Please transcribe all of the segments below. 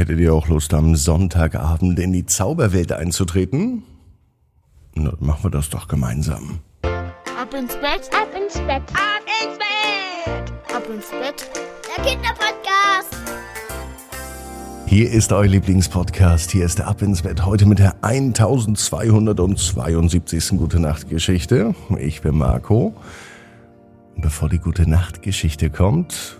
Hättet ihr auch Lust, am Sonntagabend in die Zauberwelt einzutreten? Na, machen wir das doch gemeinsam. Ab ins Bett, ab ins Bett, ab ins Bett, ab ins Bett. Der Kinderpodcast. Hier ist euer Lieblingspodcast. Hier ist der Ab ins Bett. Heute mit der 1272. Gute Nacht Geschichte. Ich bin Marco. Bevor die Gute Nacht Geschichte kommt,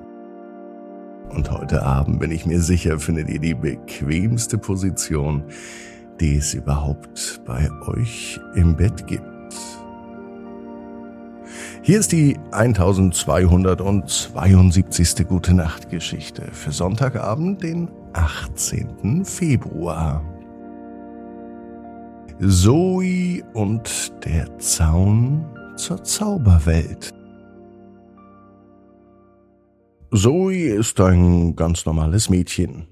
Und heute Abend bin ich mir sicher, findet ihr die bequemste Position, die es überhaupt bei euch im Bett gibt. Hier ist die 1272. Gute Nacht Geschichte für Sonntagabend, den 18. Februar. Zoe und der Zaun zur Zauberwelt. Zoe ist ein ganz normales Mädchen.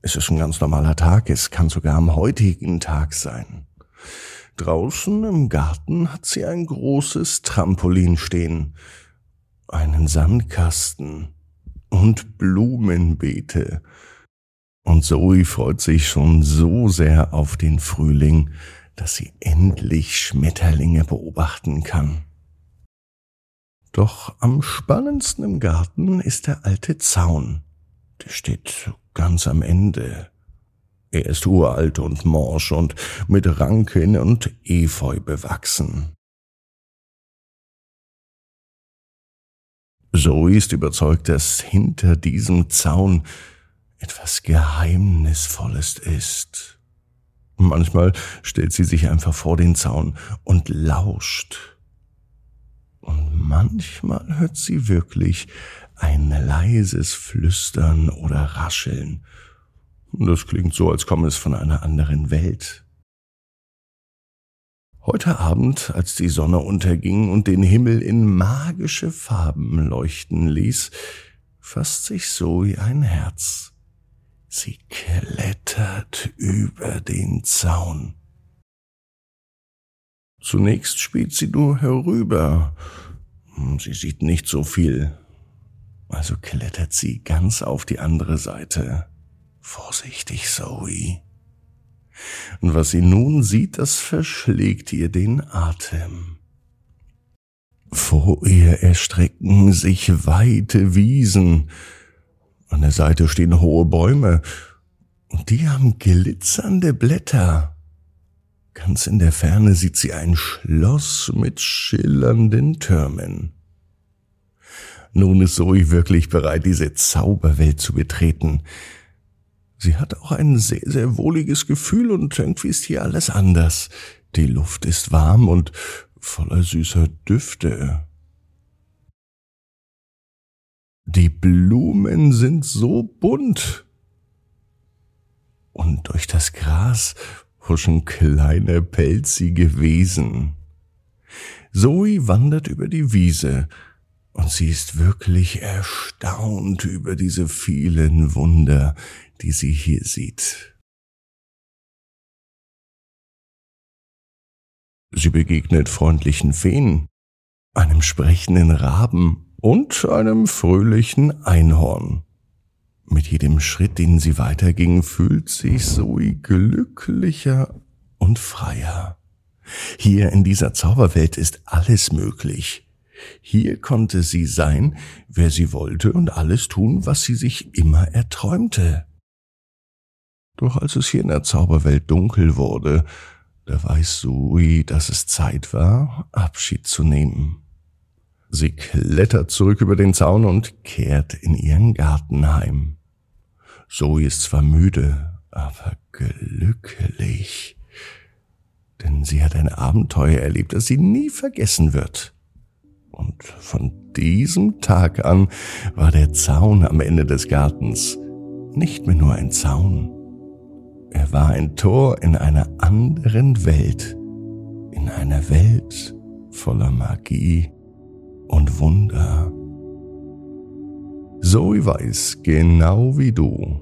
Es ist ein ganz normaler Tag, es kann sogar am heutigen Tag sein. Draußen im Garten hat sie ein großes Trampolin stehen, einen Sandkasten und Blumenbeete. Und Zoe freut sich schon so sehr auf den Frühling, dass sie endlich Schmetterlinge beobachten kann. Doch am spannendsten im Garten ist der alte Zaun. Der steht ganz am Ende. Er ist uralt und morsch und mit Ranken und Efeu bewachsen. Zoe ist überzeugt, dass hinter diesem Zaun etwas Geheimnisvolles ist. Manchmal stellt sie sich einfach vor den Zaun und lauscht und manchmal hört sie wirklich ein leises Flüstern oder Rascheln. Das klingt so, als komme es von einer anderen Welt. Heute Abend, als die Sonne unterging und den Himmel in magische Farben leuchten ließ, fasst sich Zoe ein Herz. Sie klettert über den Zaun. Zunächst spielt sie nur herüber. Sie sieht nicht so viel. Also klettert sie ganz auf die andere Seite. Vorsichtig, Zoe. Und was sie nun sieht, das verschlägt ihr den Atem. Vor ihr erstrecken sich weite Wiesen. An der Seite stehen hohe Bäume, und die haben glitzernde Blätter. Ganz in der Ferne sieht sie ein Schloss mit schillernden Türmen. Nun ist Zoe wirklich bereit, diese Zauberwelt zu betreten. Sie hat auch ein sehr, sehr wohliges Gefühl und irgendwie ist hier alles anders. Die Luft ist warm und voller süßer Düfte. Die Blumen sind so bunt. Und durch das Gras huschen kleine pelzige Wesen. Zoe wandert über die Wiese und sie ist wirklich erstaunt über diese vielen Wunder, die sie hier sieht. Sie begegnet freundlichen Feen, einem sprechenden Raben und einem fröhlichen Einhorn. Mit jedem Schritt, den sie weiterging, fühlt sich Zoe glücklicher und freier. Hier in dieser Zauberwelt ist alles möglich. Hier konnte sie sein, wer sie wollte und alles tun, was sie sich immer erträumte. Doch als es hier in der Zauberwelt dunkel wurde, da weiß Zoe, dass es Zeit war, Abschied zu nehmen. Sie klettert zurück über den Zaun und kehrt in ihren Garten heim. Zoe ist zwar müde, aber glücklich, denn sie hat ein Abenteuer erlebt, das sie nie vergessen wird. Und von diesem Tag an war der Zaun am Ende des Gartens nicht mehr nur ein Zaun. Er war ein Tor in einer anderen Welt, in einer Welt voller Magie und Wunder. Zoe weiß genau wie du.